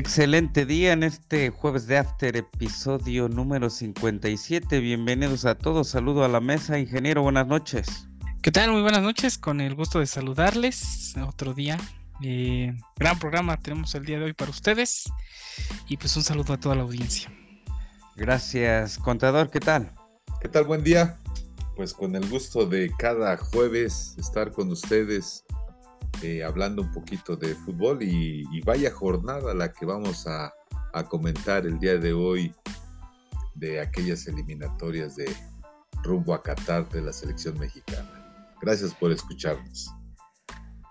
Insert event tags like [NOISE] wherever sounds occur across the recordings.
Excelente día en este jueves de After, episodio número 57. Bienvenidos a todos. Saludo a la mesa, ingeniero. Buenas noches. ¿Qué tal? Muy buenas noches. Con el gusto de saludarles. Otro día. Eh, gran programa tenemos el día de hoy para ustedes. Y pues un saludo a toda la audiencia. Gracias, contador. ¿Qué tal? ¿Qué tal? Buen día. Pues con el gusto de cada jueves estar con ustedes eh, hablando un poquito de fútbol y, vaya jornada la que vamos a, comentar el día de hoy de aquellas eliminatorias de rumbo a Qatar de la selección mexicana. Gracias por escucharnos.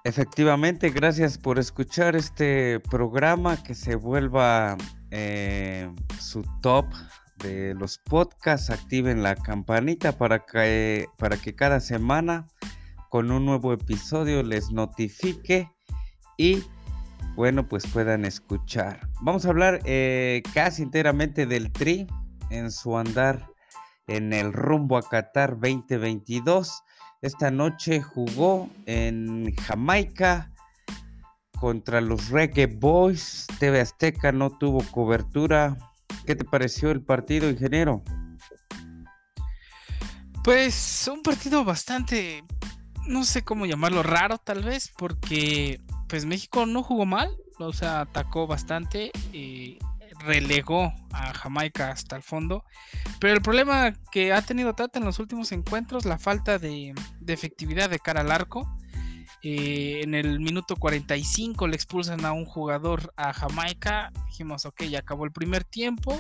Efectivamente, gracias por escuchar este programa que se vuelva eh, su top de los podcasts. Activen la campanita para que, para que cada semana con un nuevo episodio les notifique y bueno pues puedan escuchar. Vamos a hablar eh, casi enteramente del Tri en su andar en el rumbo a Qatar 2022. Esta noche jugó en Jamaica contra los Reggae Boys. TV Azteca no tuvo cobertura. ¿Qué te pareció el partido, ingeniero? Pues un partido bastante no sé cómo llamarlo, raro tal vez, porque pues México no jugó mal, o sea, atacó bastante, y relegó a Jamaica hasta el fondo, pero el problema que ha tenido Tata en los últimos encuentros, la falta de, efectividad de cara al arco, eh, en el minuto 45 le expulsan a un jugador a Jamaica, dijimos, ok, ya acabó el primer tiempo,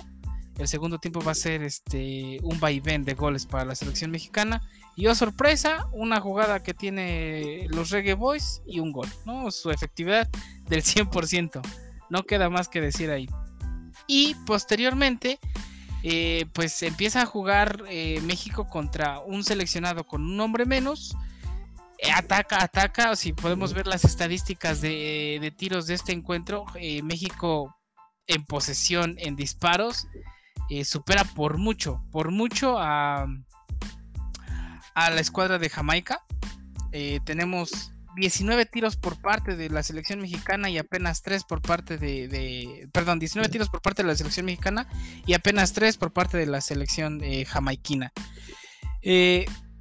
el segundo tiempo va a ser este un vaivén de goles para la selección mexicana. Y oh sorpresa, una jugada que tiene los Reggae Boys y un gol, ¿no? Su efectividad del 100%. No queda más que decir ahí. Y posteriormente, eh, pues empieza a jugar eh, México contra un seleccionado con un hombre menos. Eh, ataca, ataca. Si podemos ver las estadísticas de, tiros de este encuentro, México en posesión, en disparos, supera por mucho, por mucho a, a la escuadra de Jamaica. Eh, tenemos 19 tiros por parte de la selección mexicana y apenas 3 por parte de, perdón, 19 tiros por parte de la selección mexicana y apenas 3 por parte de la selección eh, jamaiquina.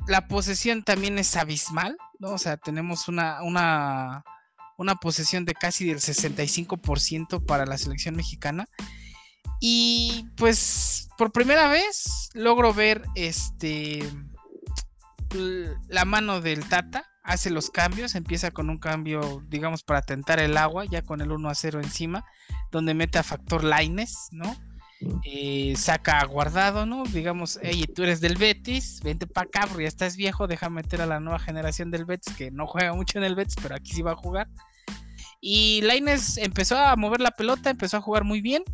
la posesión también es abismal, ¿no? O sea, tenemos una, una, una posesión de casi del 65% para la selección mexicana y pues por primera vez logro ver este la mano del Tata. Hace los cambios, empieza con un cambio, digamos, para tentar el agua, ya con el 1 a 0 encima, donde mete a factor Laines, ¿no? Eh, saca a guardado, ¿no? Digamos, hey, tú eres del Betis, vente para acá, ya estás viejo, deja meter a la nueva generación del Betis, que no juega mucho en el Betis, pero aquí sí va a jugar. Y Laines empezó a mover la pelota, empezó a jugar muy bien.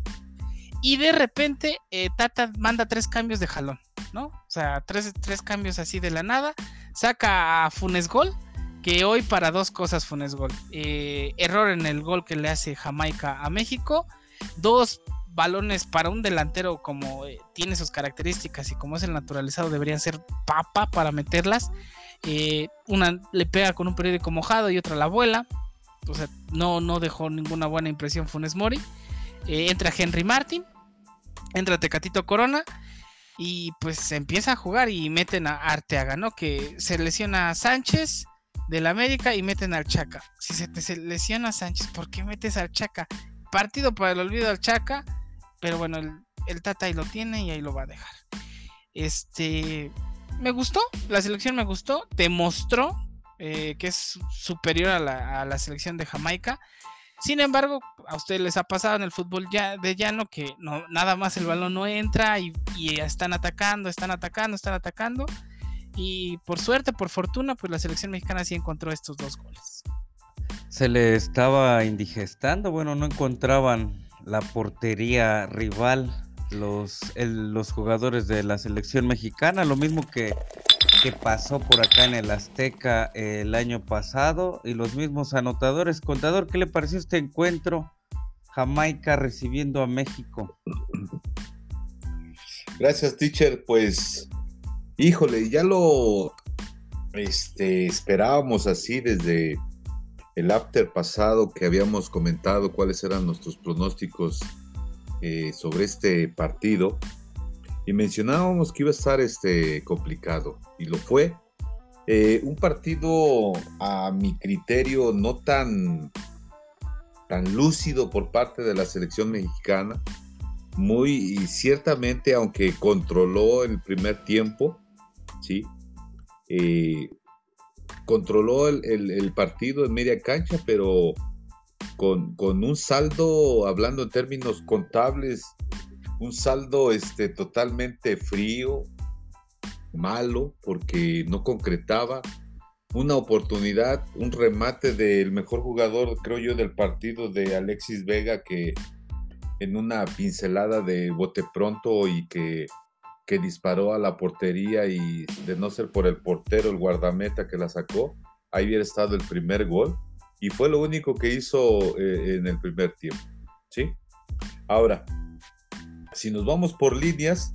Y de repente eh, Tata manda tres cambios de jalón, ¿no? O sea, tres, cambios así de la nada. Saca a Funes Gol, que hoy para dos cosas Funes Gol. Eh, error en el gol que le hace Jamaica a México. Dos balones para un delantero como eh, tiene sus características y como es el naturalizado deberían ser papa para meterlas. una le pega con un periódico mojado y otra la abuela. O sea, no, no dejó ninguna buena impresión Funes Mori. entra Henry Martin entra Tecatito Corona y pues empieza a jugar y meten a Arteaga, ¿no? Que se lesiona a Sánchez del América y meten al Chaca. Si se te lesiona a Sánchez, ¿por qué metes al Chaca? Partido para el olvido al Chaca, pero bueno, el, Tata ahí lo tiene y ahí lo va a dejar. Este, me gustó, la selección me gustó, demostró eh, que es superior a la selección de Jamaica. Sin embargo, a ustedes les ha pasado en el fútbol ya de llano que nada más el balón no entra y, están atacando, están atacando, están atacando. Y por suerte, por fortuna, pues la selección mexicana sí encontró estos dos goles. Se le estaba indigestando, bueno, no encontraban la portería rival los, los jugadores de la selección mexicana, lo mismo que pasó por acá en el Azteca el año pasado y los mismos anotadores. Contador, ¿qué le pareció este encuentro? Jamaica recibiendo a México. Gracias, teacher. Pues, híjole, ya lo este, esperábamos así desde, el after pasado que habíamos comentado cuáles eran nuestros pronósticos eh, sobre este partido y mencionábamos que iba a estar este, complicado y lo fue. Eh, un partido a mi criterio no tan, tan lúcido por parte de la selección mexicana, muy ciertamente aunque controló el primer tiempo, ¿sí? Eh, controló el, partido en media cancha, pero con, un saldo, hablando en términos contables, un saldo este, totalmente frío, malo, porque no concretaba una oportunidad, un remate del mejor jugador, creo yo, del partido de Alexis Vega, que en una pincelada de bote pronto y que que disparó a la portería y de no ser por el portero, el guardameta que la sacó, ahí hubiera estado el primer gol y fue lo único que hizo eh, en el primer tiempo. ¿sí? Ahora, si nos vamos por líneas,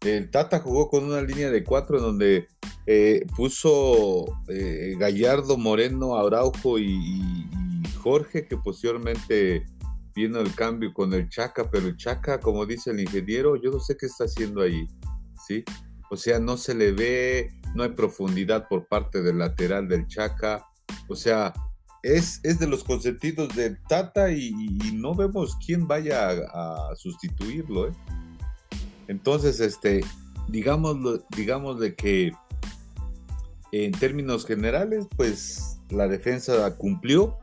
el Tata jugó con una línea de cuatro en donde eh, puso eh, Gallardo, Moreno, Araujo y, y, Jorge, que posteriormente viendo el cambio con el Chaca, pero el Chaca, como dice el ingeniero, yo no sé qué está haciendo ahí, ¿sí? O sea, no se le ve, no hay profundidad por parte del lateral del Chaca, o sea, es, es de los consentidos del Tata y, no vemos quién vaya a, sustituirlo, ¿eh? Entonces, este, digamos, digamos de que en términos generales, pues la defensa cumplió,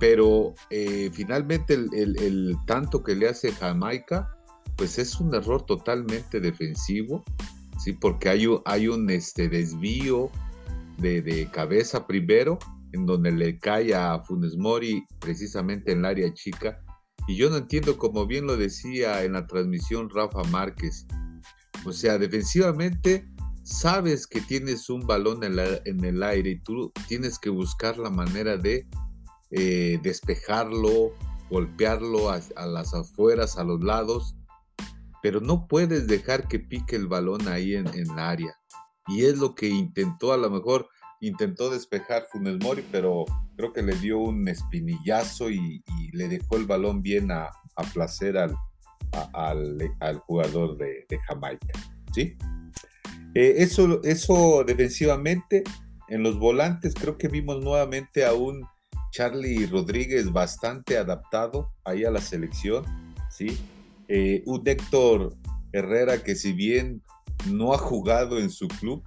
pero eh, finalmente el, tanto que le hace Jamaica, pues es un error totalmente defensivo, ¿sí? porque hay, hay un este, desvío de, cabeza primero, en donde le cae a Funes Mori precisamente en el área chica. Y yo no entiendo, como bien lo decía en la transmisión Rafa Márquez, o sea, defensivamente sabes que tienes un balón en el aire y tú tienes que buscar la manera de eh, despejarlo, golpearlo a, las afueras, a los lados, pero no puedes dejar que pique el balón ahí en, en el área. Y es lo que intentó, a lo mejor intentó despejar Funes Mori, pero creo que le dio un espinillazo y, le dejó el balón bien a, placer al, al, jugador de, Jamaica. ¿sí? Eh, eso, eso defensivamente, en los volantes creo que vimos nuevamente a un Charlie Rodríguez bastante adaptado ahí a la selección, ¿sí? Eh, un Héctor Herrera que si bien no ha jugado en su club,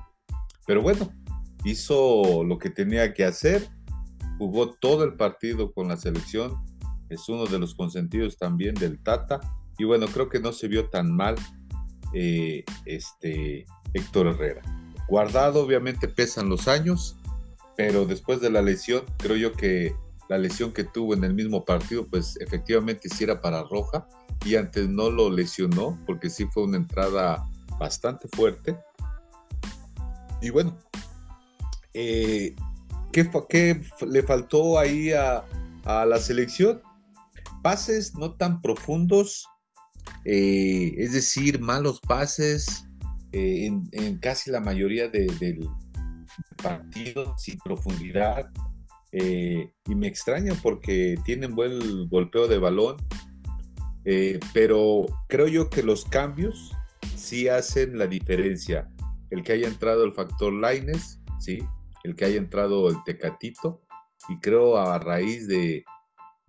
pero bueno, hizo lo que tenía que hacer, jugó todo el partido con la selección, es uno de los consentidos también del Tata, y bueno, creo que no se vio tan mal eh, este Héctor Herrera. Guardado, obviamente pesan los años, pero después de la lesión, creo yo que la lesión que tuvo en el mismo partido, pues efectivamente sí era para Roja y antes no lo lesionó porque sí fue una entrada bastante fuerte. Y bueno, eh, ¿qué, le faltó ahí a, la selección? Pases no tan profundos, eh, es decir, malos pases eh, en, casi la mayoría del partido sin profundidad. Y me extraña porque tienen buen golpeo de balón, pero creo yo que los cambios sí hacen la diferencia. El que haya entrado el factor Lines, sí, el que haya entrado el Tecatito, y creo a raíz de,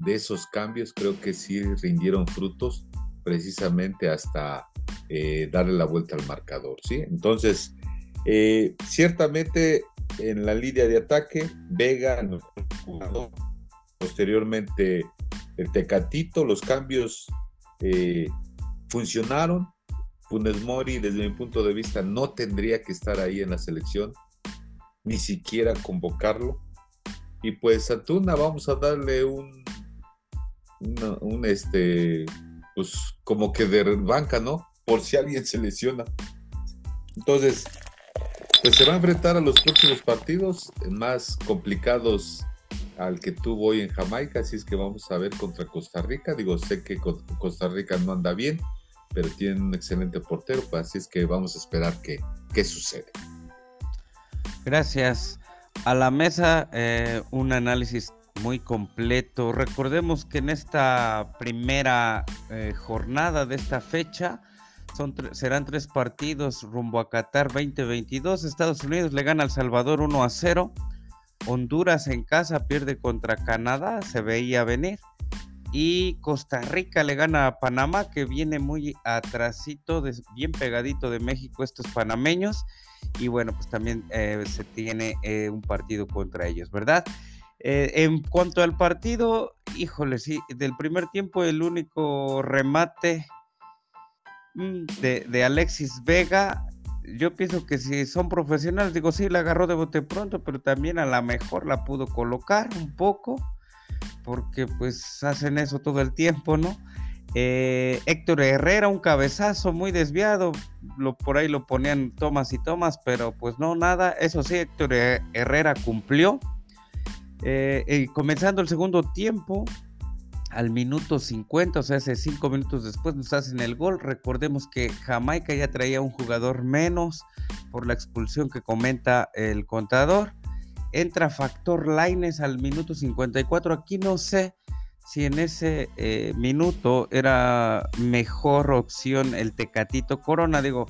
esos cambios, creo que sí rindieron frutos precisamente hasta eh, darle la vuelta al marcador, ¿sí? Entonces, ciertamente en la línea de ataque, Vega, posteriormente el Tecatito, los cambios eh, funcionaron. Funes Mori, desde mi punto de vista, no tendría que estar ahí en la selección, ni siquiera convocarlo. Y pues a Tuna vamos a darle un, un este, pues como que de banca, ¿no? Por si alguien se lesiona. Entonces, pues se va a enfrentar a los próximos partidos más complicados al que tuvo hoy en Jamaica, así es que vamos a ver contra Costa Rica. Digo, sé que Costa Rica no anda bien, pero tienen un excelente portero, pues así es que vamos a esperar qué, qué sucede. Gracias. A la mesa, eh, un análisis muy completo. Recordemos que en esta primera eh, jornada de esta fecha son serán tres partidos rumbo a Qatar 2022. Estados Unidos le gana al Salvador 1 a 0. Honduras en casa pierde contra Canadá, se veía venir. Y Costa Rica le gana a Panamá, que viene muy atrasito, bien pegadito de México estos panameños. Y bueno, pues también eh, se tiene eh, un partido contra ellos, ¿verdad? Eh, en cuanto al partido, híjole, sí, del primer tiempo el único remate mm, de, de Alexis Vega yo pienso que si son profesionales, digo, sí, la agarró de bote pronto, pero también a lo mejor la pudo colocar un poco, porque pues hacen eso todo el tiempo, ¿no? Eh, Héctor Herrera, un cabezazo muy desviado, lo, por ahí lo ponían tomas y tomas, pero pues no, nada, eso sí, Héctor Herrera cumplió. Eh, comenzando el segundo tiempo, al minuto 50, o sea, hace cinco minutos después nos hacen el gol. Recordemos que Jamaica ya traía un jugador menos por la expulsión que comenta el contador. Entra Factor Laines al minuto 54. Aquí no sé si en ese eh, minuto era mejor opción el Tecatito Corona. Digo,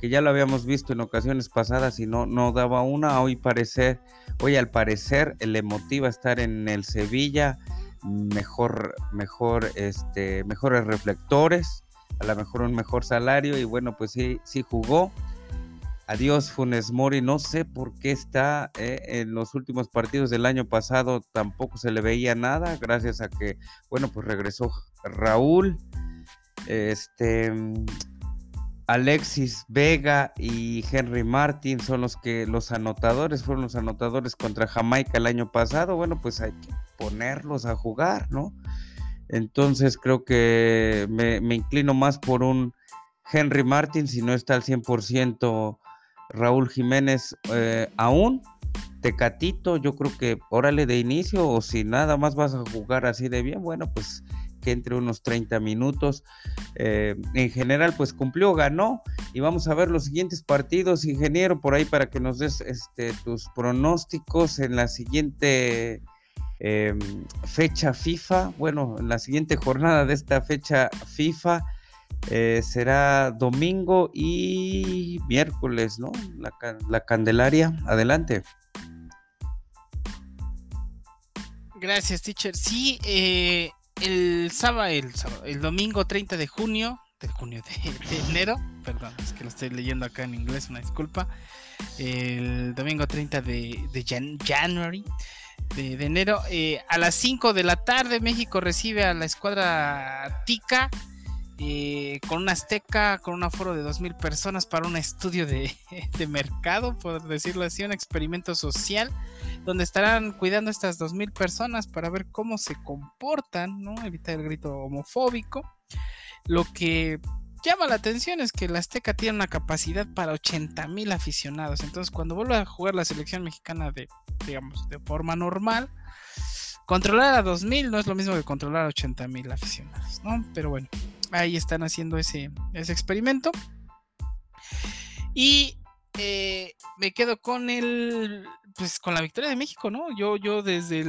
que ya lo habíamos visto en ocasiones pasadas y no, no daba una. Hoy, parecer, hoy al parecer le motiva estar en el Sevilla mejor, mejor, este, mejores reflectores, a lo mejor un mejor salario y bueno, pues sí, sí jugó. Adiós Funes Mori, no sé por qué está eh, en los últimos partidos del año pasado, tampoco se le veía nada, gracias a que, bueno, pues regresó Raúl, este, Alexis Vega y Henry Martin son los que los anotadores, fueron los anotadores contra Jamaica el año pasado, bueno, pues hay que ponerlos a jugar, ¿no? Entonces creo que me, inclino más por un Henry Martin, si no está al 100% Raúl Jiménez eh, aún. Tecatito, yo creo que órale de inicio o si nada más vas a jugar así de bien, bueno, pues que entre unos 30 minutos. Eh, en general, pues cumplió, ganó. Y vamos a ver los siguientes partidos, ingeniero, por ahí para que nos des este, tus pronósticos en la siguiente Em, fecha FIFA, bueno, en la siguiente jornada de esta fecha FIFA eh, será domingo y miércoles, ¿no? La, Candelaria, adelante. Gracias, teacher. Sí, eh, el, sábado, el el domingo 30 de junio, de junio, de, enero, perdón, es que lo estoy leyendo acá en inglés, una disculpa. El domingo 30 de, de January de, enero. Eh, a las 5 de la tarde México recibe a la escuadra Tica eh, con una azteca, con un aforo de 2.000 personas para un estudio [LAUGHS] de, mercado, por decirlo así, un experimento social, donde estarán cuidando estas 2.000 personas para ver cómo se comportan, ¿no? evitar el grito homofóbico. Lo que llama la atención es que la Azteca tiene una capacidad para 80 mil aficionados. Entonces, cuando vuelva a jugar la selección mexicana de, digamos, de forma normal, controlar a 2000 no es lo mismo que controlar a 80 mil aficionados, ¿no? Pero bueno, ahí están haciendo ese, ese experimento. Y eh, me quedo con el, pues con la victoria de México, ¿no? Yo, yo desde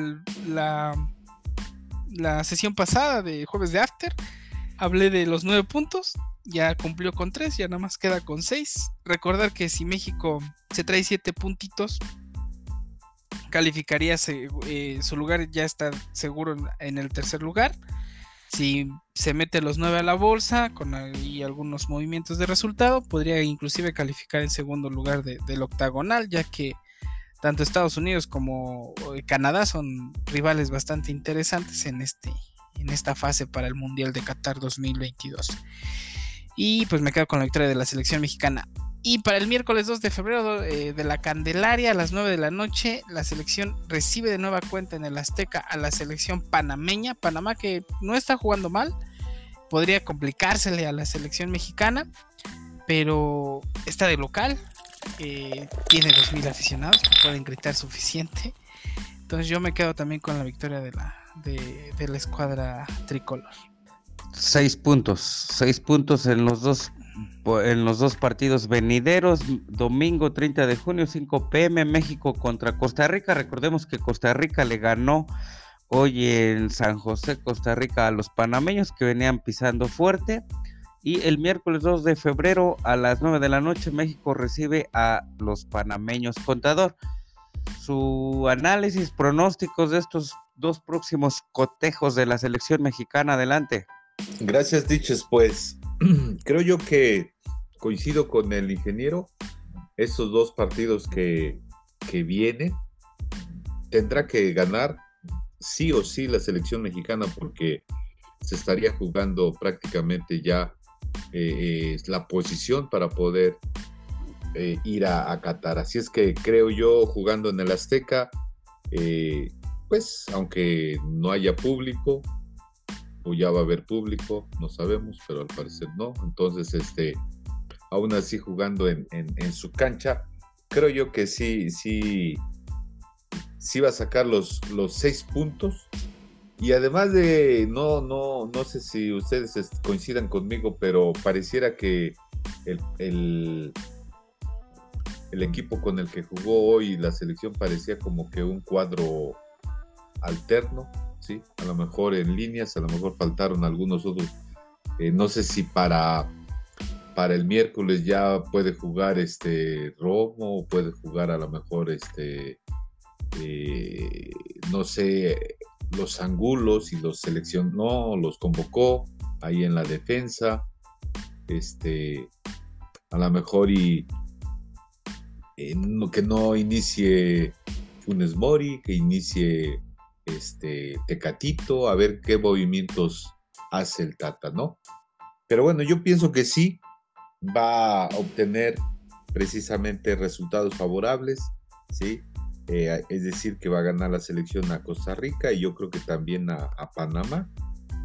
la, la sesión pasada de jueves de After hablé de los nueve puntos ya cumplió con 3, ya nada más queda con 6. Recordar que si México se trae 7 puntitos, calificaría eh, su lugar, ya está seguro en, el tercer lugar. Si se mete los 9 a la bolsa con algunos movimientos de resultado, podría inclusive calificar en segundo lugar del octagonal, ya que tanto Estados Unidos como eh, Canadá son rivales bastante interesantes en, este, en esta fase para el Mundial de Qatar 2022. Y pues me quedo con la victoria de la selección mexicana. Y para el miércoles 2 de febrero eh, de la Candelaria a las 9 de la noche, la selección recibe de nueva cuenta en el Azteca a la selección panameña. Panamá que no está jugando mal, podría complicársele a la selección mexicana, pero está de local, eh, tiene 2.000 aficionados pueden gritar suficiente. Entonces yo me quedo también con la victoria de la, de la escuadra tricolor. Seis puntos, seis puntos en los dos en los dos partidos venideros, domingo 30 de junio, 5 pm, México contra Costa Rica. Recordemos que Costa Rica le ganó hoy en San José, Costa Rica, a los panameños que venían pisando fuerte. Y el miércoles 2 de febrero a las 9 de la noche México recibe a los panameños contador. Su análisis, pronósticos de estos dos próximos cotejos de la selección mexicana. Adelante. Gracias, Diches. Pues [CLEARS THROAT] creo yo que coincido con el ingeniero. Estos dos partidos que, que vienen tendrá que ganar sí o sí la selección mexicana porque se estaría jugando prácticamente ya eh, la posición para poder eh, ir a, Qatar. Así es que creo yo, jugando en el Azteca, eh, pues aunque no haya público, ya va a haber público, no sabemos, pero al parecer no. Entonces, este, aún así jugando en, su cancha, creo yo que sí, sí, sí va a sacar los, los seis puntos. Y además de, no, no, no sé si ustedes coincidan conmigo, pero pareciera que el, el, el equipo con el que jugó hoy la selección parecía como que un cuadro alterno, ¿sí? A lo mejor en líneas, a lo mejor faltaron algunos otros. Eh, no sé si para, para el miércoles ya puede jugar este Romo, puede jugar a lo mejor este, eh, no sé, los angulos y los seleccionó, los convocó ahí en la defensa. Este, a lo mejor y eh, que no inicie Funes Mori, que inicie este, Tecatito, a ver qué movimientos hace el Tata, ¿no? Pero bueno, yo pienso que sí va a obtener precisamente resultados favorables, ¿sí? Eh, es decir, que va a ganar la selección a Costa Rica y yo creo que también a, Panamá.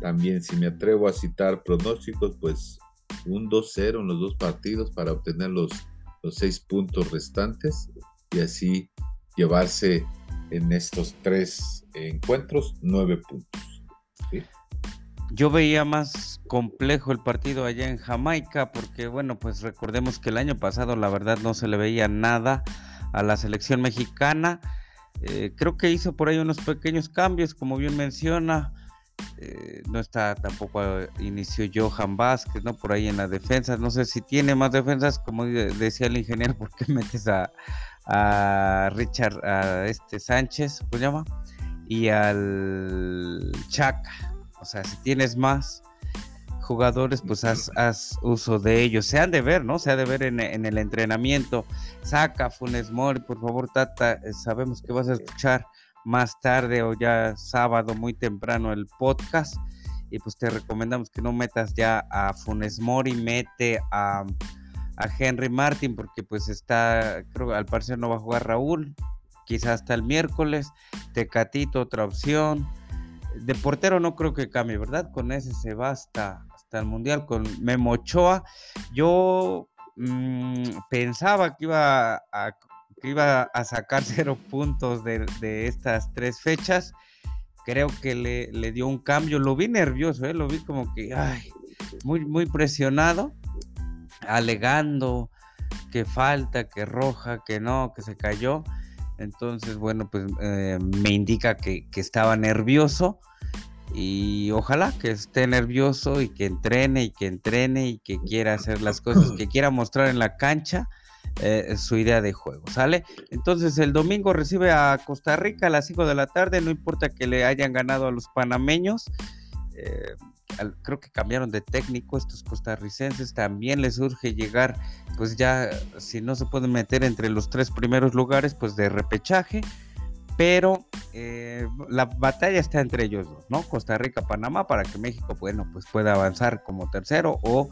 También, si me atrevo a citar pronósticos, pues un 2-0 en los dos partidos para obtener los, los seis puntos restantes y así llevarse en estos tres encuentros nueve puntos. Yo veía más complejo el partido allá en Jamaica porque, bueno, pues recordemos que el año pasado la verdad no se le veía nada a la selección mexicana. Eh, creo que hizo por ahí unos pequeños cambios, como bien menciona. Eh, no está tampoco eh, inició Johan Vázquez, ¿no? Por ahí en la defensa. No sé si tiene más defensas, como decía el ingeniero, [LAUGHS] ¿por qué metes a, a Richard, a este Sánchez, ¿cómo llama? Y al Chaca. O sea, si tienes más jugadores, pues haz, uso de ellos. Se han de ver, ¿no? Se ha de ver en, el entrenamiento. Saca Funes Mori, por favor, Tata. Eh, sabemos que vas a escuchar más tarde o ya sábado muy temprano el podcast. Y pues te recomendamos que no metas ya a Funes Mori, mete a a Henry Martin porque pues está, creo al parecer no va a jugar Raúl, quizás hasta el miércoles, Tecatito otra opción, de portero no creo que cambie, ¿verdad? Con ese se va hasta, el Mundial, con Memo Ochoa, yo mm, pensaba que iba a, que iba a sacar [LAUGHS] cero puntos de, estas tres fechas, creo que le, le, dio un cambio, lo vi nervioso, ¿eh? lo vi como que, ay, muy, muy presionado alegando que falta, que roja, que no, que se cayó. Entonces, bueno, pues eh, me indica que, estaba nervioso y ojalá que esté nervioso y que entrene y que entrene y que quiera hacer las cosas, que quiera mostrar en la cancha eh, su idea de juego, ¿sale? Entonces el domingo recibe a Costa Rica a las 5 de la tarde, no importa que le hayan ganado a los panameños. Eh, creo que cambiaron de técnico estos costarricenses, también les urge llegar, pues ya, si no se pueden meter entre los tres primeros lugares, pues de repechaje, pero eh, la batalla está entre ellos dos, ¿no? Costa Rica, Panamá, para que México, bueno, pues pueda avanzar como tercero o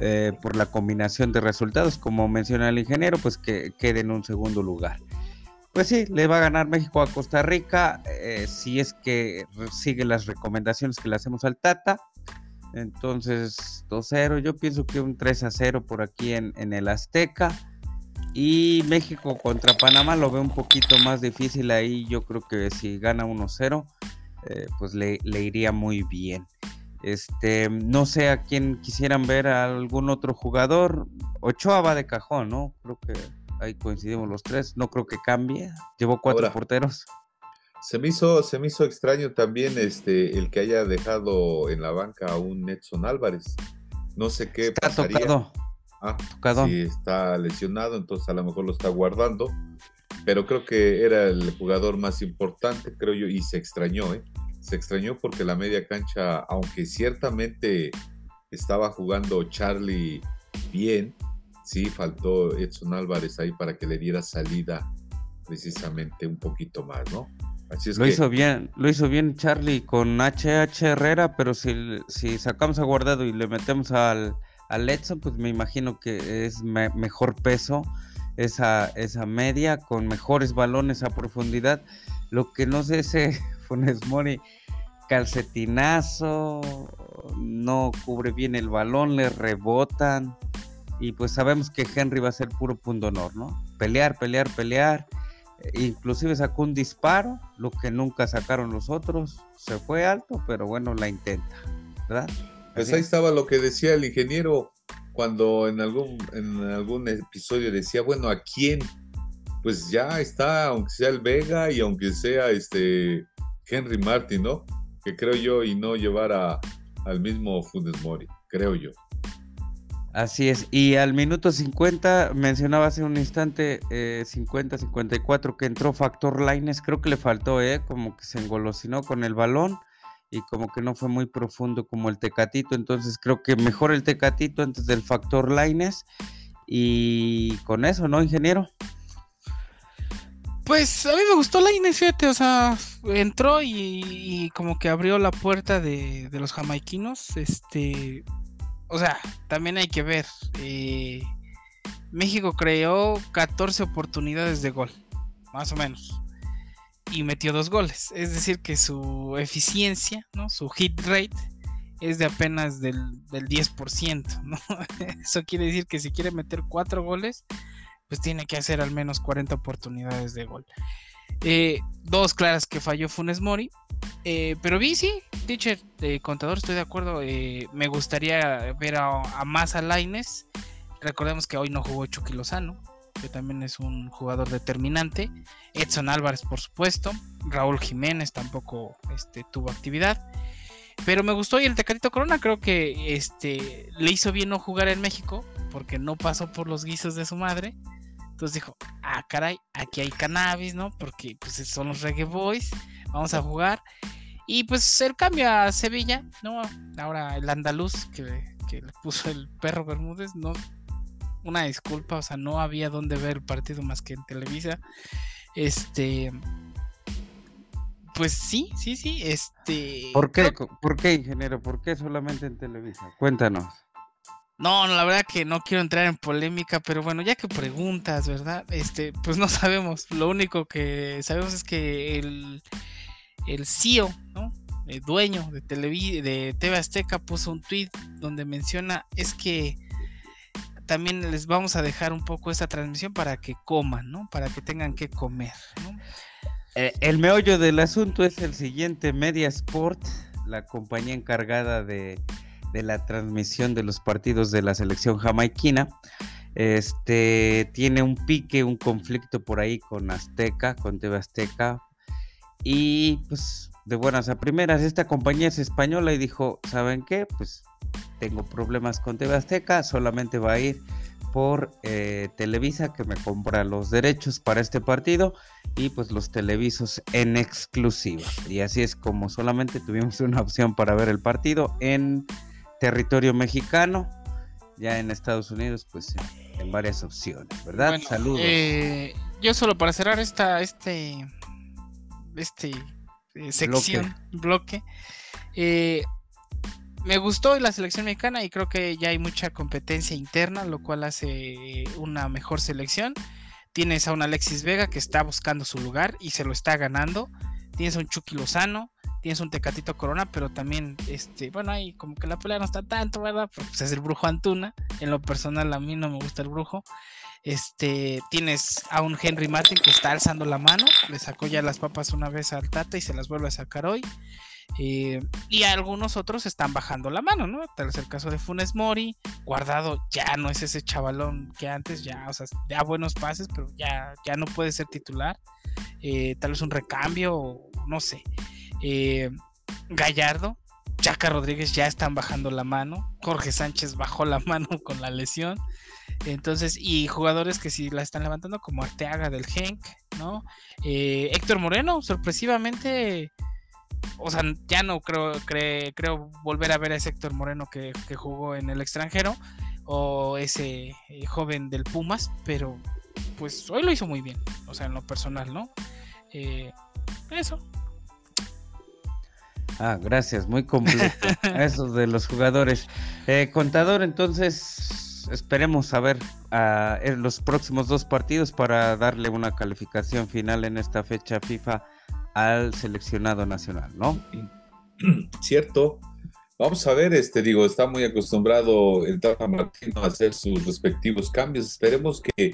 eh, por la combinación de resultados, como menciona el ingeniero, pues que quede en un segundo lugar. Pues sí, le va a ganar México a Costa Rica eh, si es que sigue las recomendaciones que le hacemos al Tata. Entonces, 2-0, yo pienso que un 3-0 por aquí en, el Azteca. Y México contra Panamá lo veo un poquito más difícil ahí. Yo creo que si gana 1-0, eh, pues le, le, iría muy bien. Este, no sé a quién quisieran ver a algún otro jugador. Ochoa va de cajón, ¿no? Creo que ahí coincidimos los tres. No creo que cambie. Llevó cuatro porteros. Se me hizo, se me hizo extraño también este el que haya dejado en la banca a un Edson Álvarez. No sé qué está pasaría. Tocado. Ah, si está lesionado, entonces a lo mejor lo está guardando. Pero creo que era el jugador más importante, creo yo, y se extrañó, ¿eh? Se extrañó porque la media cancha, aunque ciertamente estaba jugando Charlie bien, sí faltó Edson Álvarez ahí para que le diera salida precisamente un poquito más, ¿no? Así es lo hizo bien, lo hizo bien Charlie con HH Herrera, pero si, si sacamos a Guardado y le metemos al, al Edson, pues me imagino que es mejor peso esa, esa media, con mejores balones a profundidad. Lo que no sé ese [LAUGHS] Funes Mori calcetinazo, no cubre bien el balón, le rebotan. Y pues sabemos que Henry va a ser puro punto honor, ¿no? Pelear, pelear, pelear. Inclusive sacó un disparo, lo que nunca sacaron los otros. Se fue alto, pero bueno, la intenta, ¿verdad? Pues ahí estaba lo que decía el ingeniero cuando en algún, en algún episodio decía, bueno, ¿a quién? Pues ya está, aunque sea el Vega y aunque sea este Henry Martin, ¿no? Que creo yo, y no llevar a, al mismo Funes Mori, creo yo. Así es, y al minuto 50, mencionaba hace un instante, 50-54, eh, que entró Factor Lines, creo que le faltó, ¿eh? Como que se engolosinó con el balón y como que no fue muy profundo como el Tecatito, entonces creo que mejor el Tecatito antes del factor Lines y con eso, ¿no, ingeniero? Pues a mí me gustó Laines, fíjate, o sea, entró y, como que abrió la puerta de, los jamaiquinos, este, o sea, también hay que ver, eh, México creó 14 oportunidades de gol, más o menos y metió dos goles. Es decir, que su eficiencia, ¿no? su hit rate es de apenas del, 10%. ¿no? [LAUGHS] Eso quiere decir que si quiere meter cuatro goles, pues tiene que hacer al menos 40 oportunidades de gol. Eh, dos claras que falló Funes Mori. Eh, pero vi, sí, teacher, de contador, estoy de acuerdo. Eh, me gustaría ver a, a más a Laines. Recordemos que hoy no jugó Chucky Lozano que también es un jugador determinante. Edson Álvarez, por supuesto. Raúl Jiménez tampoco este, tuvo actividad. Pero me gustó y el Tecatito Corona creo que este, le hizo bien no jugar en México porque no pasó por los guisos de su madre. Entonces dijo, ah, caray, aquí hay cannabis, ¿no? Porque pues son los reggae boys, vamos a jugar. Y pues el cambio a Sevilla, ¿no? Ahora el andaluz que, que le puso el perro Bermúdez, no, una disculpa, o sea, no había donde ver el partido más que en Televisa. Este. Pues sí, sí, sí, este. ¿Por qué, ¿Por qué, ingeniero? ¿Por qué solamente en Televisa? Cuéntanos. No, la verdad que no quiero entrar en polémica, pero bueno, ya que preguntas, ¿verdad? Este, pues no [LAUGHS] sabemos. Lo único que sabemos es que el, el CEO, ¿no? El dueño de, Televi TV Azteca puso un tweet donde menciona es que también les vamos a dejar un poco esta transmisión para que coman, ¿no? Para que tengan que comer. Eh, el meollo del asunto es el siguiente, Media Sport, la compañía encargada de, la transmisión de los partidos de la selección jamaiquina, este, tiene un pique, un conflicto por ahí con Azteca, con TV Azteca, y pues de buenas a primeras, esta compañía es española y dijo, ¿saben qué? Pues tengo problemas con TV Azteca, solamente va a ir por eh, Televisa que me compra los derechos para este partido y pues los televisos en exclusiva. Y así es como solamente tuvimos una opción para ver el partido en territorio mexicano, ya en Estados Unidos pues en varias opciones, ¿verdad? Saludos. Eh, yo solo para cerrar esta este este eh, sección bloque, bloque me gustó la selección mexicana y creo que ya hay mucha competencia interna, lo cual hace una mejor selección. Tienes a un Alexis Vega que está buscando su lugar y se lo está ganando. Tienes a un Chucky Lozano, tienes un Tecatito Corona, pero también, este, bueno, ahí como que la pelea no está tanto, ¿verdad? Pues es el brujo Antuna. En lo personal a mí no me gusta el brujo. Este, tienes a un Henry Martin que está alzando la mano, le sacó ya las papas una vez al Tata y se las vuelve a sacar hoy. Eh, y algunos otros están bajando la mano, ¿no? Tal es el caso de Funes Mori. Guardado ya no es ese chavalón que antes, ya, o sea, da buenos pases, pero ya, ya no puede ser titular. Eh, tal vez un recambio, no sé. Eh, Gallardo, Chaca Rodríguez ya están bajando la mano. Jorge Sánchez bajó la [LAUGHS] mano con la lesión. Entonces, y jugadores que sí la están levantando, como Arteaga del Genk, ¿no? Eh, Héctor Moreno, sorpresivamente, o sea, ya no creo, creo volver a ver a ese Héctor Moreno que, jugó en el extranjero, o ese eh, joven del Pumas, pero pues hoy lo hizo muy bien, o sea, en lo personal, ¿no? Eh, eso. Ah, gracias, muy completo. [LAUGHS] Eso de los jugadores. contador, entonces, esperemos a ver en los próximos dos partidos para darle una calificación final en esta fecha FIFA al seleccionado nacional, ¿no? [CLEARS THROAT] Cierto. Vamos a ver, este digo, está muy acostumbrado el Tata Martino a hacer sus respectivos cambios. Esperemos que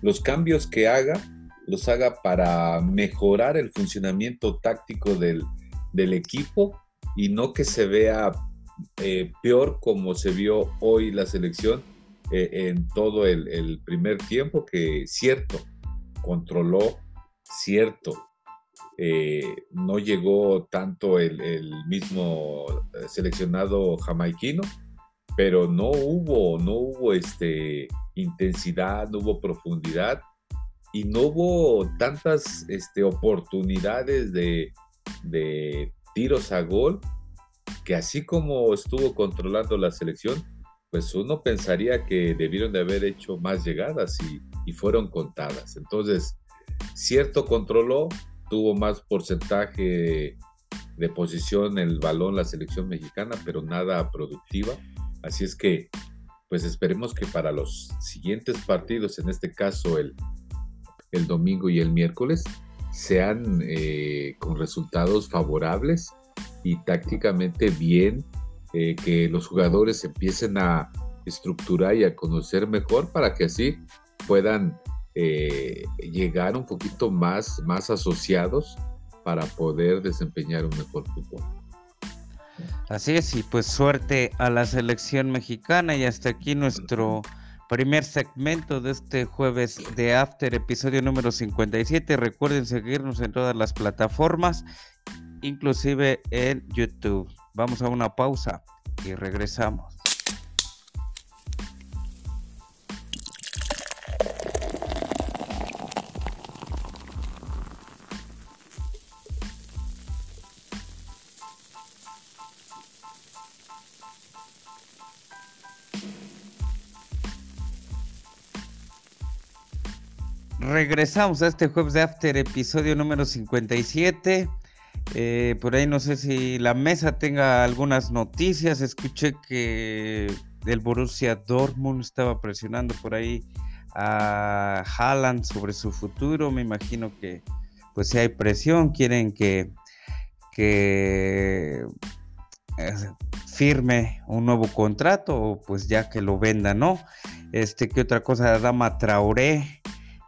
los cambios que haga los haga para mejorar el funcionamiento táctico del, del equipo y no que se vea eh, peor como se vio hoy la selección eh, en todo el, primer tiempo, que cierto, controló, cierto, eh, no llegó tanto el, mismo seleccionado jamaiquino, pero no hubo, no hubo este, intensidad, no hubo profundidad y no hubo tantas este, oportunidades de, de tiros a gol que así como estuvo controlando la selección, pues uno pensaría que debieron de haber hecho más llegadas y, fueron contadas. Entonces, cierto controló, tuvo más porcentaje de posición el balón la selección mexicana, pero nada productiva. Así es que, pues esperemos que para los siguientes partidos, en este caso el, el domingo y el miércoles, sean eh, con resultados favorables y tácticamente bien, eh, que los jugadores empiecen a estructurar y a conocer mejor para que así puedan eh, llegar un poquito más, más asociados para poder desempeñar un mejor fútbol. Así es, y pues suerte a la selección mexicana y hasta aquí nuestro primer segmento de este jueves de After, episodio número 57. Recuerden seguirnos en todas las plataformas, inclusive en YouTube. Vamos a una pausa y regresamos. Regresamos a este jueves de After, episodio número 57. Eh, por ahí no sé si la mesa tenga algunas noticias. Escuché que el Borussia Dortmund estaba presionando por ahí a Haaland sobre su futuro. Me imagino que pues si hay presión, quieren que, que eh, firme un nuevo contrato o pues ya que lo venda, ¿no? Este, ¿qué otra cosa? Dama Traoré,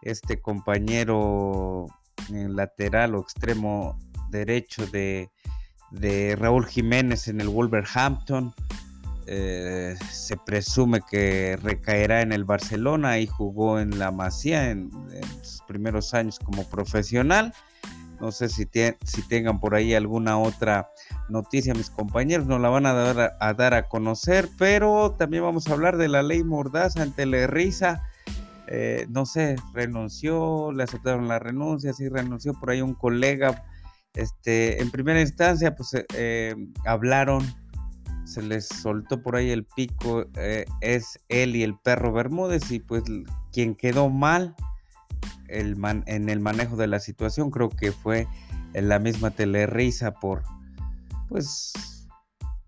este compañero lateral o extremo derecho de, Raúl Jiménez en el Wolverhampton. Eh, se presume que recaerá en el Barcelona y jugó en la Masía en, sus primeros años como profesional. No sé si, tengan por ahí alguna otra noticia, mis compañeros nos la van a dar a, dar a conocer, pero también vamos a hablar de la ley Mordaza ante la risa. Eh, no sé, renunció, le aceptaron la renuncia, sí renunció por ahí un colega este, en primera instancia, pues eh, eh, hablaron, se les soltó por ahí el pico, eh, es él y el perro Bermúdez, y pues quien quedó mal en el manejo de la situación, creo que fue en la misma telerisa por, pues,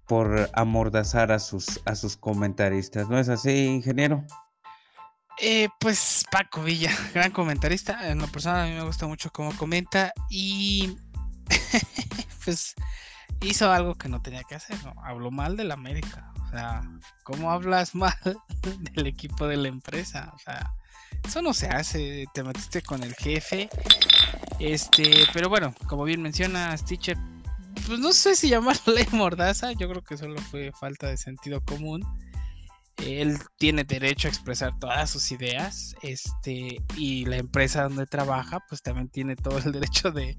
por amordazar a sus, a sus comentaristas. ¿No es así, ingeniero? Pues Paco Villa, [LAUGHS] gran comentarista. En lo personal a mí me gusta mucho cómo comenta y [LAUGHS] pues hizo algo que no tenía que hacer, ¿no? Habló mal del América. O sea, ¿cómo hablas [LAUGHS] mal del equipo de la empresa? O sea, eso no se hace. Te metiste con el jefe. Este, pero bueno, como bien menciona Stitcher, pues no sé si llamarlo ley mordaza. Yo creo que solo fue falta de sentido común. Él tiene derecho a expresar todas sus ideas, este, y la empresa donde trabaja, pues también tiene todo el derecho de,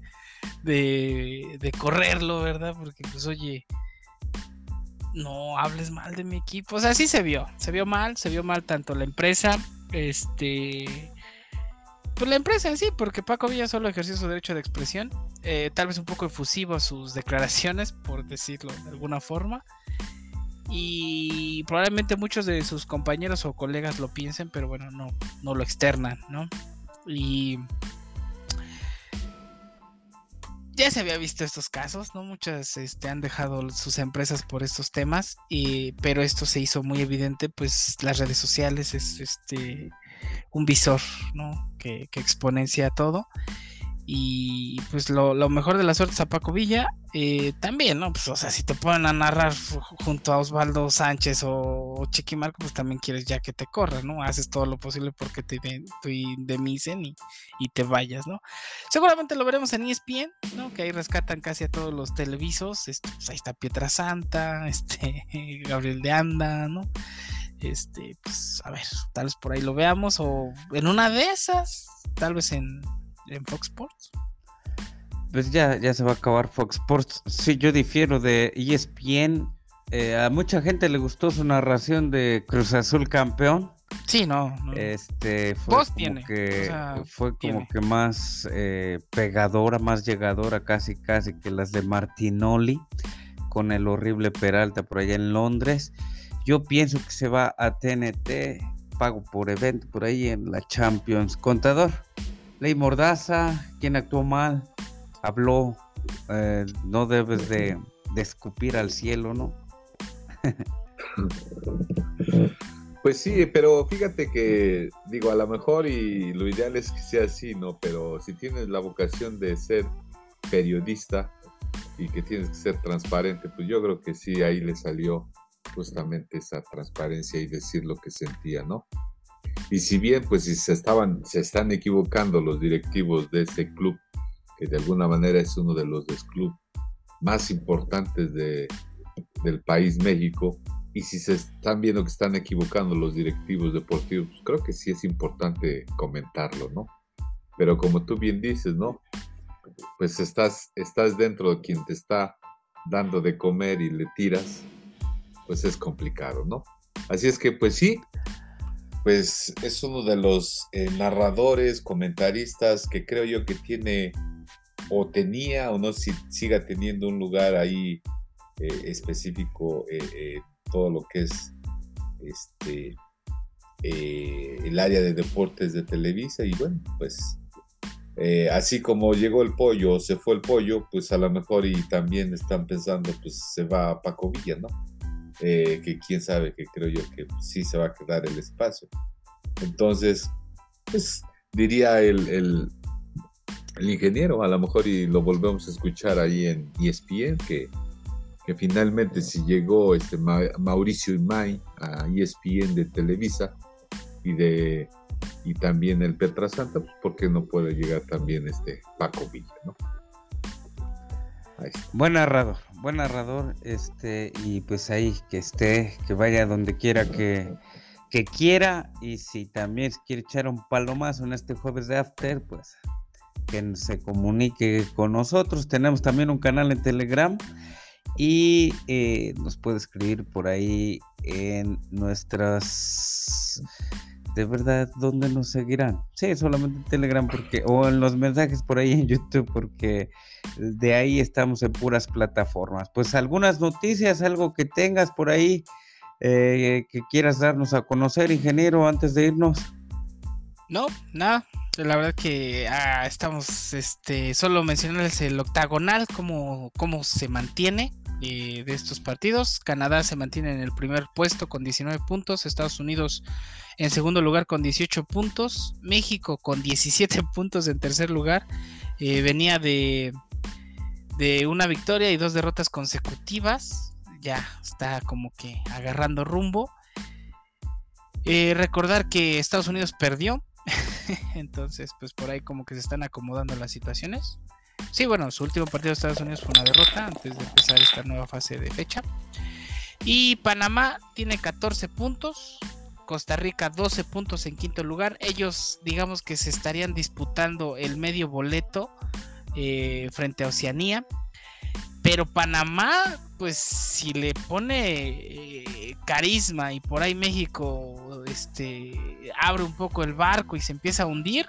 de, de correrlo, ¿verdad? Porque, pues, oye, no hables mal de mi equipo. O sea, sí se vio, se vio mal, se vio mal tanto la empresa, este, pues la empresa sí, porque Paco Villa solo ejerció su derecho de expresión, eh, tal vez un poco efusivo a sus declaraciones, por decirlo de alguna forma. Y probablemente muchos de sus compañeros o colegas lo piensen, pero bueno, no, no lo externan, ¿no? Y ya se había visto estos casos, ¿no? Muchas este, han dejado sus empresas por estos temas, y, pero esto se hizo muy evidente, pues las redes sociales es este un visor, ¿no? Que, que exponencia todo. Y pues lo, mejor de la suerte es a Paco Villa. Eh, también, ¿no? Pues, o sea, si te ponen a narrar junto a Osvaldo Sánchez o Chiquimarco, pues también quieres ya que te corra, ¿no? Haces todo lo posible porque te, indemnicen y, y, te vayas, ¿no? Seguramente lo veremos en ESPN, ¿no? Que ahí rescatan casi a todos los televisos. Este, pues ahí está Pietra Santa, [LAUGHS] este, Gabriel de Anda, ¿no? Este, pues a ver, tal vez por ahí lo veamos o en una de esas, tal vez en en Fox Sports. Pues ya, ya se va a acabar Fox Sports. Sí, yo difiero de ESPN. Eh, a mucha gente le gustó su narración de Cruz Azul campeón. Sí, no. Este fue como que fue como que más eh, pegadora, más llegadora, casi casi que las de Martinoli con el horrible Peralta por allá en Londres. Yo pienso que se va a TNT, pago por evento por ahí en la Champions. Contador. Ley Mordaza, quien actuó mal, habló, eh, no debes de, escupir al cielo, ¿no? [LAUGHS] Pues sí, pero fíjate que, digo, a lo mejor y lo ideal es que sea así, ¿no? Pero si tienes la vocación de ser periodista y que tienes que ser transparente, pues yo creo que sí, ahí le salió justamente esa transparencia y decir lo que sentía, ¿no? Y si bien, pues si se, estaban, se están equivocando los directivos de este club, que de alguna manera es uno de los clubes más importantes de, del país México, y si se están viendo que están equivocando los directivos deportivos, pues creo que sí es importante comentarlo, ¿no? Pero como tú bien dices, ¿no? Pues estás, estás dentro de quien te está dando de comer y le tiras, pues es complicado, ¿no? Así es que, pues sí, pues es uno de los eh, narradores, comentaristas que creo yo que tiene o tenía o no si siga teniendo un lugar ahí eh, específico eh, todo lo que es este el área de deportes de Televisa y bueno pues así como llegó el pollo se fue el pollo pues a lo mejor y también están pensando pues se va Paco Villa no eh, que quién sabe, que creo yo que sí se va a quedar el espacio. Entonces, pues diría el, el, ingeniero, a lo mejor y lo volvemos a escuchar ahí en ESPN, que, que finalmente si llegó este Mauricio Imay a ESPN de Televisa y de y también el Petra Santa, pues ¿por qué no puede llegar también este Paco Villa, no? Buen narrador, buen narrador, este, y pues ahí que esté, que vaya donde quiera que, quiera, y si también quiere echar un palomazo en este jueves de After, pues que se comunique con nosotros. Tenemos también un canal en Telegram y eh, nos puede escribir por ahí en nuestras de verdad, ¿dónde nos seguirán? Sí, solamente en Telegram porque, o en los mensajes por ahí en YouTube, porque de ahí estamos en puras plataformas. Pues algunas noticias, algo que tengas por ahí eh, que quieras darnos a conocer, ingeniero, antes de irnos. No, nada. La verdad que ah, estamos, este, solo mencionarles el octagonal, cómo, cómo se mantiene eh, de estos partidos. Canadá se mantiene en el primer puesto con 19 puntos, Estados Unidos en segundo lugar con 18 puntos, México con 17 [LAUGHS] puntos en tercer lugar. Eh, venía de, de una victoria y dos derrotas consecutivas. Ya está como que agarrando rumbo. Eh, recordar que Estados Unidos perdió. [LAUGHS] Entonces, pues por ahí como que se están acomodando las situaciones. Sí, bueno, su último partido de Estados Unidos fue una derrota antes de empezar esta nueva fase de fecha. Y Panamá tiene 14 puntos. Costa Rica 12 puntos en quinto lugar. Ellos digamos que se estarían disputando el medio boleto eh, frente a Oceanía. Pero Panamá, pues si le pone eh, carisma y por ahí México este, abre un poco el barco y se empieza a hundir,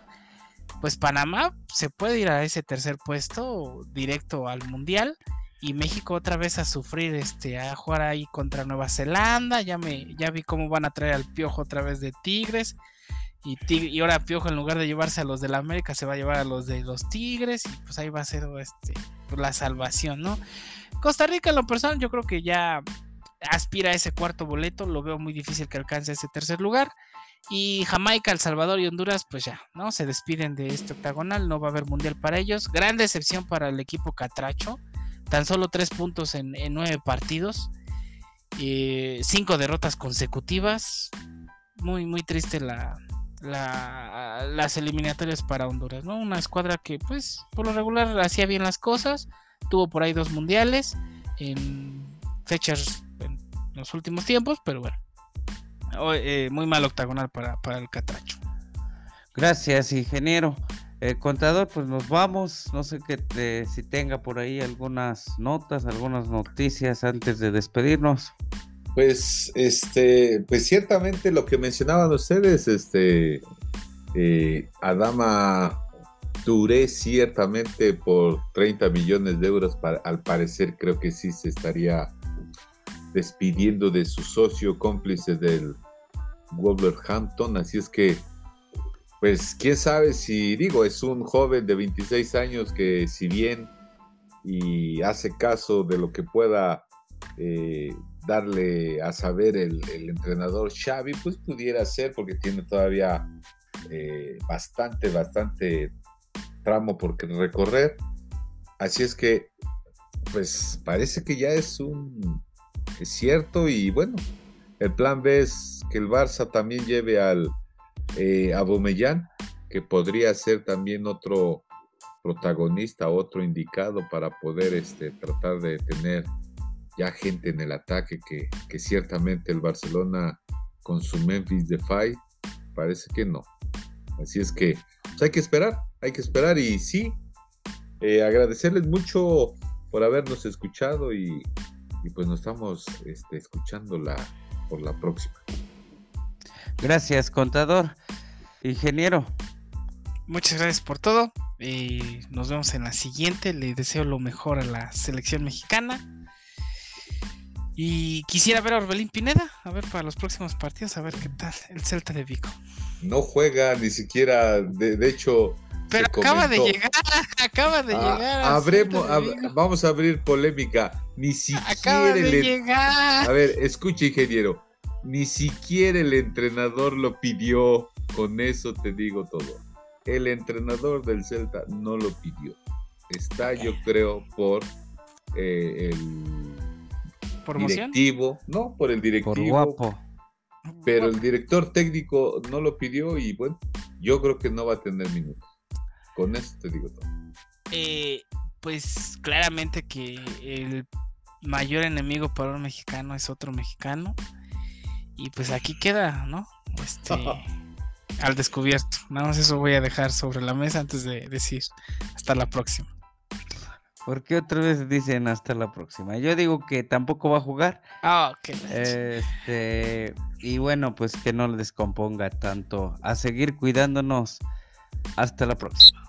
pues Panamá se puede ir a ese tercer puesto directo al Mundial y México otra vez a sufrir, este, a jugar ahí contra Nueva Zelanda. Ya me, ya vi cómo van a traer al Piojo otra vez de Tigres. Y, ahora Piojo en lugar de llevarse a los de la América se va a llevar a los de los Tigres y pues ahí va a ser este, pues, la salvación, ¿no? Costa Rica en lo personal yo creo que ya aspira a ese cuarto boleto, lo veo muy difícil que alcance ese tercer lugar. Y Jamaica, El Salvador y Honduras, pues ya, ¿no? Se despiden de este octagonal, no va a haber mundial para ellos. Gran decepción para el equipo Catracho tan solo tres puntos en, nueve partidos, eh, cinco derrotas consecutivas. Muy, muy triste la, las eliminatorias para Honduras, ¿no? Una escuadra que, pues, por lo regular hacía bien las cosas, tuvo por ahí dos mundiales en fechas en los últimos tiempos, pero bueno, eh, muy mal octagonal para, para el Catracho. Gracias, ingeniero. Eh, contador, pues nos vamos. No sé que si tenga por ahí algunas notas, algunas noticias antes de despedirnos. Pues, este, pues ciertamente lo que mencionaban ustedes, este, eh, Adama Touré ciertamente por 30 millones de euros, al parecer creo que sí se estaría despidiendo de su socio cómplice del Wolverhampton, así es que pues quién sabe si digo, es un joven de 26 años que si bien y hace caso de lo que pueda eh, darle a saber el, entrenador Xavi, pues pudiera ser porque tiene todavía eh, bastante, bastante tramo por recorrer. Así es que, pues parece que ya es un es cierto y bueno, el plan B es que el Barça también lleve al eh, Abomellán, que podría ser también otro protagonista, otro indicado para poder este, tratar de tener ya gente en el ataque que, ciertamente el Barcelona con su Memphis Defy parece que no. Así es que pues, hay que esperar, hay que esperar y sí, eh, agradecerles mucho por habernos escuchado y, pues nos estamos este, escuchando la, por la próxima. Gracias, contador. Ingeniero. Muchas gracias por todo. y nos vemos en la siguiente. Le deseo lo mejor a la selección mexicana. Y quisiera ver a Orbelín Pineda, a ver para los próximos partidos, a ver qué tal el Celta de Vigo. No juega ni siquiera, de, hecho. Pero acaba de llegar, [LAUGHS] acaba de ah, llegar. vamos a abrir polémica. Ni siquiera. Acaba de llegar. A ver, escuche, ingeniero ni siquiera el entrenador lo pidió. Con eso te digo todo. El entrenador del Celta no lo pidió. Está, yo creo, por eh, el directivo. No, por el directivo. Por guapo. Pero el director técnico no lo pidió y bueno, yo creo que no va a tener minutos. Con eso te digo todo. Eh, pues claramente que el mayor enemigo para un mexicano es otro mexicano. Y pues aquí queda, ¿no? Este, [LAUGHS] al descubierto. Nada más eso voy a dejar sobre la mesa antes de decir hasta la próxima. ¿Por qué otra vez dicen hasta la próxima? Yo digo que tampoco va a jugar. Ah, ok. Este, y bueno, pues que no le descomponga tanto. A seguir cuidándonos. Hasta la próxima.